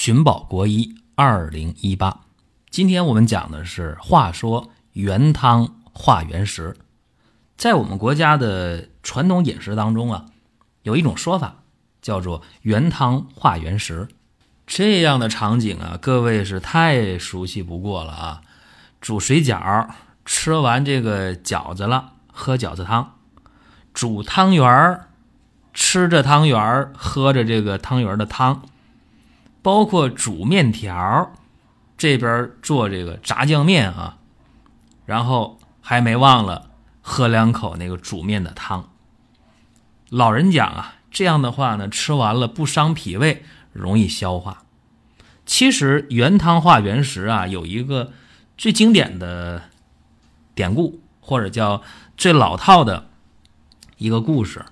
寻宝国医二零一八，今天我们讲的是话说原汤化原食。在我们国家的传统饮食当中啊，有一种说法叫做原汤化原食。这样的场景啊，各位是太熟悉不过了啊！煮水饺，吃完这个饺子了，喝饺子汤；煮汤圆儿，吃着汤圆儿，喝着这个汤圆儿的汤。包括煮面条，这边做这个炸酱面啊，然后还没忘了喝两口那个煮面的汤。老人讲啊，这样的话呢，吃完了不伤脾胃，容易消化。其实原汤化原食啊，有一个最经典的典故，或者叫最老套的一个故事。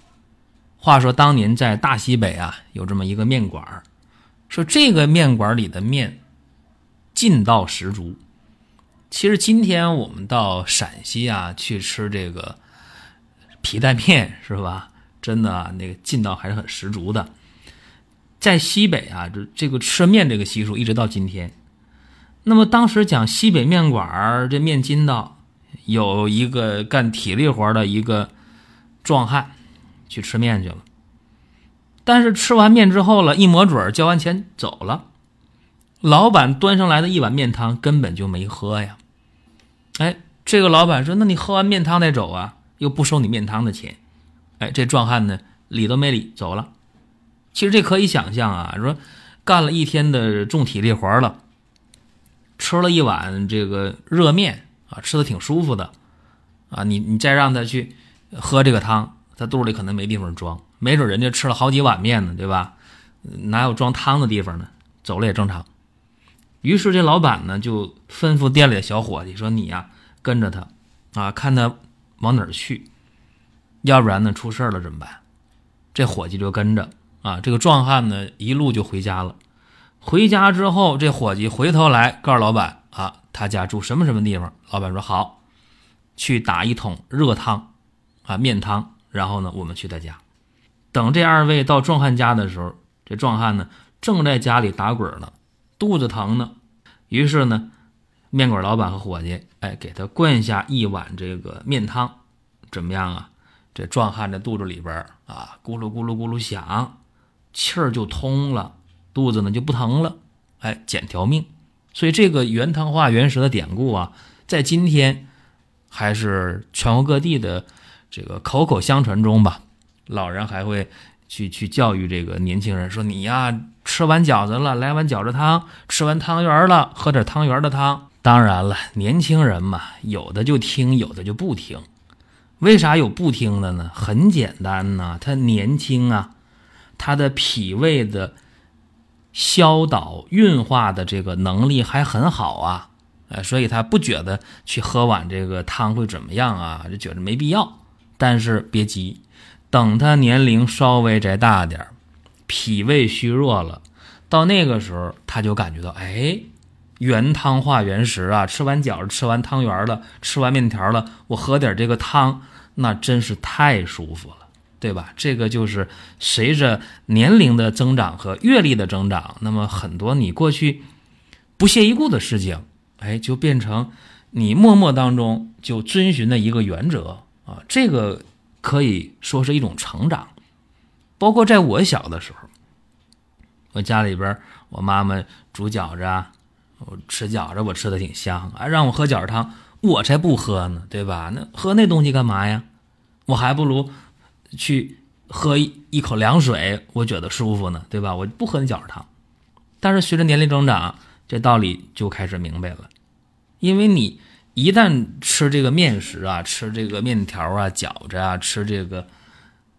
话说当年在大西北啊，有这么一个面馆儿。说这个面馆里的面劲道十足。其实今天我们到陕西啊去吃这个皮带面是吧？真的，那个劲道还是很十足的。在西北啊，这这个吃面这个习俗一直到今天。那么当时讲西北面馆这面筋道，有一个干体力活的一个壮汉去吃面去了。但是吃完面之后了，一抹嘴儿交完钱走了，老板端上来的一碗面汤根本就没喝呀。哎，这个老板说：“那你喝完面汤再走啊，又不收你面汤的钱。”哎，这壮汉呢理都没理走了。其实这可以想象啊，说干了一天的重体力活了，吃了一碗这个热面啊，吃的挺舒服的啊，你你再让他去喝这个汤，他肚里可能没地方装。没准人家吃了好几碗面呢，对吧？哪有装汤的地方呢？走了也正常。于是这老板呢就吩咐店里的小伙计说：“你呀跟着他，啊，看他往哪儿去，要不然呢出事了怎么办？”这伙计就跟着啊，这个壮汉呢一路就回家了。回家之后，这伙计回头来告诉老板：“啊，他家住什么什么地方？”老板说：“好，去打一桶热汤，啊，面汤，然后呢我们去他家。”等这二位到壮汉家的时候，这壮汉呢正在家里打滚呢，肚子疼呢。于是呢，面馆老板和伙计哎给他灌下一碗这个面汤，怎么样啊？这壮汉的肚子里边啊咕噜咕噜咕噜响，气儿就通了，肚子呢就不疼了，哎捡条命。所以这个原汤化原食的典故啊，在今天还是全国各地的这个口口相传中吧。老人还会去去教育这个年轻人，说你呀，吃完饺子了，来碗饺子汤；吃完汤圆了，喝点汤圆的汤。当然了，年轻人嘛，有的就听，有的就不听。为啥有不听的呢？很简单呐，他年轻啊，他的脾胃的消导运化的这个能力还很好啊，哎，所以他不觉得去喝碗这个汤会怎么样啊，就觉得没必要。但是别急。等他年龄稍微再大点儿脾胃虚弱了，到那个时候他就感觉到，哎，原汤化原食啊！吃完饺子，吃完汤圆了，吃完面条了，我喝点这个汤，那真是太舒服了，对吧？这个就是随着年龄的增长和阅历的增长，那么很多你过去不屑一顾的事情，哎，就变成你默默当中就遵循的一个原则啊，这个。可以说是一种成长，包括在我小的时候，我家里边我妈妈煮饺子啊，我吃饺子我吃的挺香啊，让我喝饺子汤，我才不喝呢，对吧？那喝那东西干嘛呀？我还不如去喝一口凉水，我觉得舒服呢，对吧？我不喝那饺子汤。但是随着年龄增长，这道理就开始明白了，因为你。一旦吃这个面食啊，吃这个面条啊、饺子啊，吃这个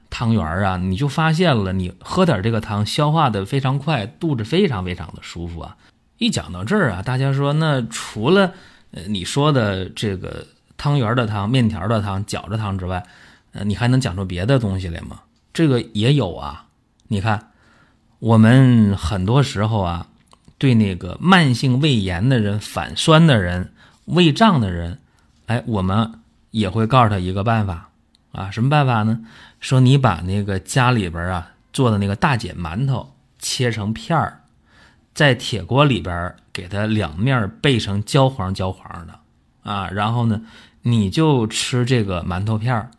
汤圆啊，你就发现了，你喝点这个汤，消化的非常快，肚子非常非常的舒服啊。一讲到这儿啊，大家说，那除了呃你说的这个汤圆的汤、面条的汤、饺子汤之外，呃，你还能讲出别的东西来吗？这个也有啊。你看，我们很多时候啊，对那个慢性胃炎的人、反酸的人、胃胀的人，哎，我们也会告诉他一个办法啊，什么办法呢？说你把那个家里边啊做的那个大碱馒头切成片儿。在铁锅里边给它两面备成焦黄焦黄的啊，然后呢，你就吃这个馒头片儿，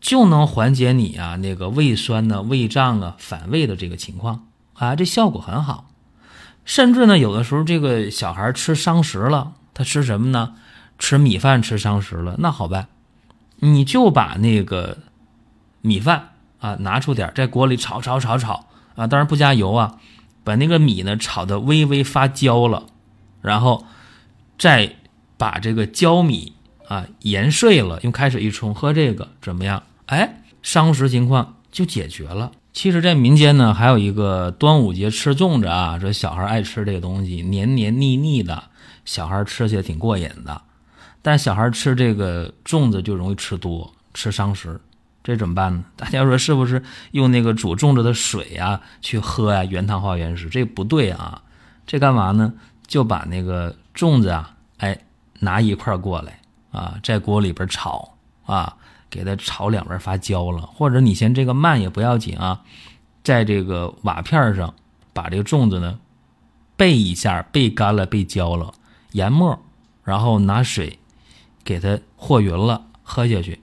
就能缓解你啊那个胃酸呢、胃胀啊、反胃的这个情况啊，这效果很好。甚至呢，有的时候这个小孩吃伤食了，他吃什么呢？吃米饭吃伤食了，那好办，你就把那个米饭啊拿出点，在锅里炒炒炒炒啊，当然不加油啊。把那个米呢炒的微微发焦了，然后再把这个焦米啊研碎了，用开水一冲，喝这个怎么样？哎，伤食情况就解决了。其实，在民间呢，还有一个端午节吃粽子啊，说小孩爱吃这个东西，黏黏腻腻的，小孩吃起来挺过瘾的。但小孩吃这个粽子就容易吃多，吃伤食。这怎么办呢？大家说是不是用那个煮粽子的水呀去喝呀？原汤化原食，这不对啊！这干嘛呢？就把那个粽子啊，哎，拿一块过来啊，在锅里边炒啊，给它炒两边发焦了。或者你嫌这个慢也不要紧啊，在这个瓦片上把这个粽子呢备一下，备干了，备焦了，研末，然后拿水给它和匀了，喝下去。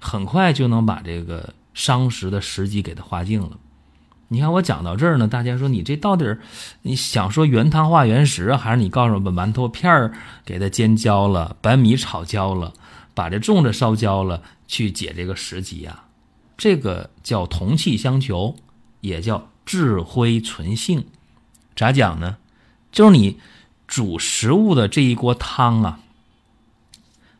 很快就能把这个伤食的时机给它化净了。你看我讲到这儿呢，大家说你这到底儿你想说原汤化原食，还是你告诉我把馒头片儿给它煎焦了，把米炒焦了，把这粽子烧焦了，去解这个时机啊？这个叫同气相求，也叫智慧存性。咋讲呢？就是你煮食物的这一锅汤啊，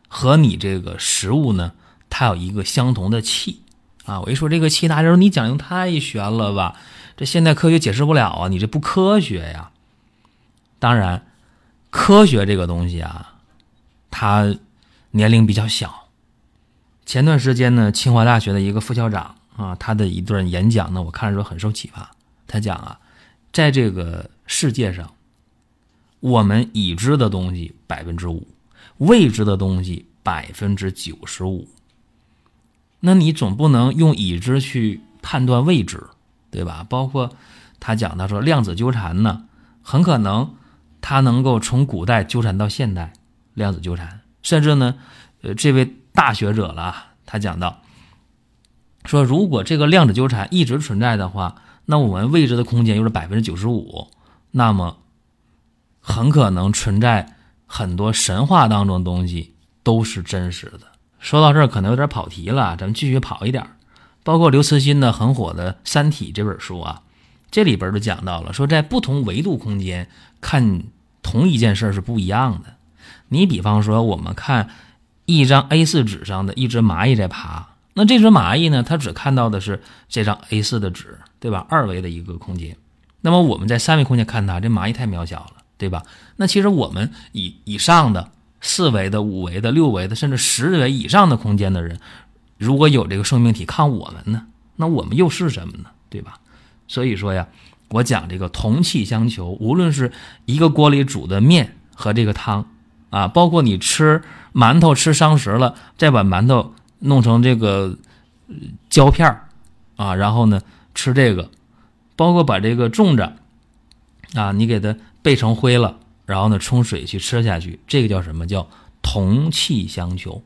和你这个食物呢。它有一个相同的气啊！我一说这个气，大家说你讲究太玄了吧？这现代科学解释不了啊！你这不科学呀！当然，科学这个东西啊，它年龄比较小。前段时间呢，清华大学的一个副校长啊，他的一段演讲呢，我看的时候很受启发。他讲啊，在这个世界上，我们已知的东西百分之五，未知的东西百分之九十五。那你总不能用已知去判断未知，对吧？包括他讲到说量子纠缠呢，很可能他能够从古代纠缠到现代，量子纠缠，甚至呢，呃，这位大学者了，他讲到说，如果这个量子纠缠一直存在的话，那我们未知的空间又是百分之九十五，那么很可能存在很多神话当中的东西都是真实的。说到这儿可能有点跑题了，咱们继续跑一点包括刘慈欣的很火的《三体》这本书啊，这里边就讲到了，说在不同维度空间看同一件事是不一样的。你比方说，我们看一张 A4 纸上的一只蚂蚁在爬，那这只蚂蚁呢，它只看到的是这张 A4 的纸，对吧？二维的一个空间。那么我们在三维空间看它，这蚂蚁太渺小了，对吧？那其实我们以以上的。四维的、五维的、六维的，甚至十维以上的空间的人，如果有这个生命体看我们呢，那我们又是什么呢？对吧？所以说呀，我讲这个同气相求，无论是一个锅里煮的面和这个汤啊，包括你吃馒头吃伤食了，再把馒头弄成这个胶片儿啊，然后呢吃这个，包括把这个粽子啊，你给它备成灰了。然后呢，冲水去吃下去，这个叫什么叫同气相求？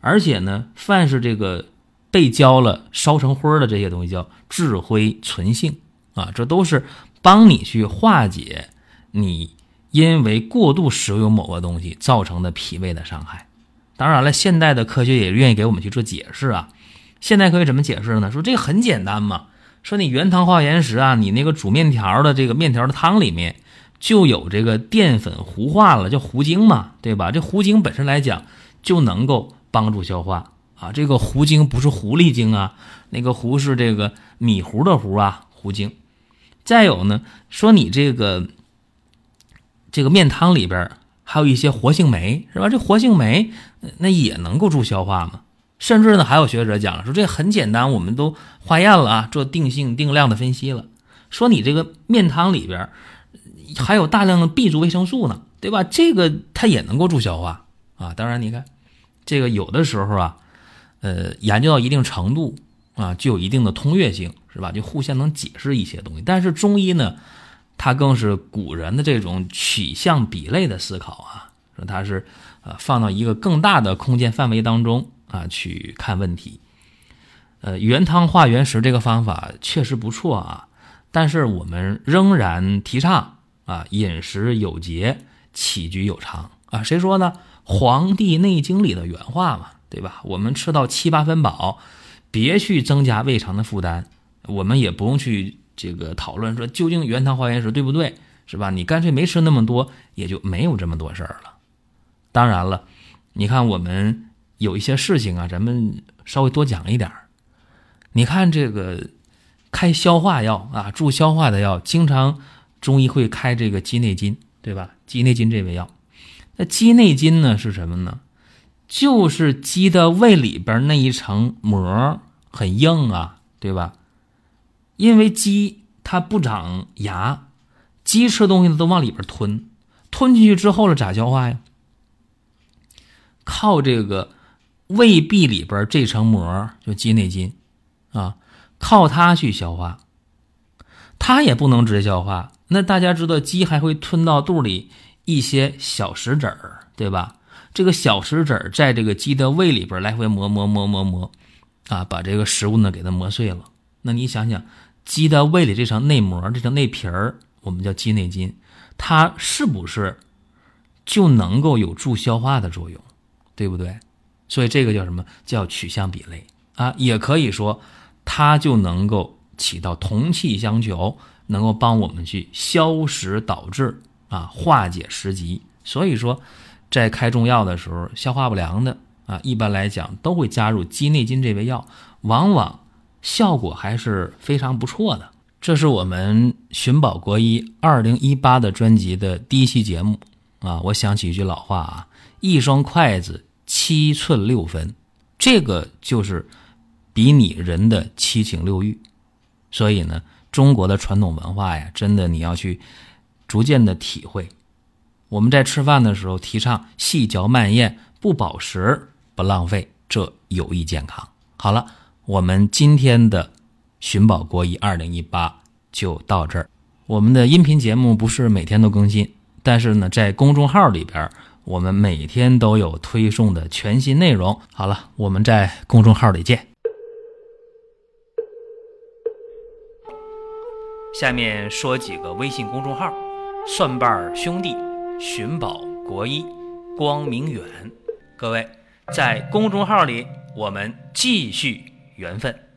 而且呢，凡是这个被焦了、烧成灰的这些东西，叫智灰存性啊，这都是帮你去化解你因为过度食用某个东西造成的脾胃的伤害。当然了，现代的科学也愿意给我们去做解释啊。现代科学怎么解释呢？说这个很简单嘛，说你原汤化原食啊，你那个煮面条的这个面条的汤里面。就有这个淀粉糊化了，叫糊精嘛，对吧？这糊精本身来讲就能够帮助消化啊，这个糊精不是狐狸精啊，那个糊是这个米糊的糊啊，糊精。再有呢，说你这个这个面汤里边还有一些活性酶，是吧？这活性酶那也能够助消化吗？甚至呢，还有学者讲了说这很简单，我们都化验了啊，做定性定量的分析了，说你这个面汤里边还有大量的 B 族维生素呢，对吧？这个它也能够助消化啊。当然，你看这个有的时候啊，呃，研究到一定程度啊，就有一定的通跃性。是吧？就互相能解释一些东西，但是中医呢，它更是古人的这种取象比类的思考啊，说它是呃放到一个更大的空间范围当中啊去看问题。呃，原汤化原食这个方法确实不错啊，但是我们仍然提倡啊饮食有节，起居有常啊。谁说呢？《黄帝内经》里的原话嘛，对吧？我们吃到七八分饱，别去增加胃肠的负担。我们也不用去这个讨论说究竟原汤化原食对不对，是吧？你干脆没吃那么多，也就没有这么多事儿了。当然了，你看我们有一些事情啊，咱们稍微多讲一点儿。你看这个开消化药啊，助消化的药，经常中医会开这个鸡内金，对吧？鸡内金这味药，那鸡内金呢是什么呢？就是鸡的胃里边那一层膜很硬啊，对吧？因为鸡它不长牙，鸡吃东西都往里边吞，吞进去之后了咋消化呀？靠这个胃壁里边这层膜就鸡内金啊，靠它去消化。它也不能直接消化，那大家知道鸡还会吞到肚里一些小石子儿，对吧？这个小石子儿在这个鸡的胃里边来回磨磨磨磨磨，啊，把这个食物呢给它磨碎了。那你想想。鸡的胃里这层内膜，这层内皮儿，我们叫鸡内金，它是不是就能够有助消化的作用，对不对？所以这个叫什么叫取向比类啊？也可以说它就能够起到同气相求，能够帮我们去消食导滞啊，化解食积。所以说，在开中药的时候，消化不良的啊，一般来讲都会加入鸡内金这味药，往往。效果还是非常不错的。这是我们寻宝国医二零一八的专辑的第一期节目啊！我想起一句老话啊：“一双筷子七寸六分”，这个就是比拟人的七情六欲。所以呢，中国的传统文化呀，真的你要去逐渐的体会。我们在吃饭的时候提倡细嚼慢咽，不饱食，不浪费，这有益健康。好了。我们今天的寻宝国医二零一八就到这儿。我们的音频节目不是每天都更新，但是呢，在公众号里边，我们每天都有推送的全新内容。好了，我们在公众号里见。下面说几个微信公众号：蒜瓣兄弟、寻宝国医、光明远。各位在公众号里，我们继续。缘分。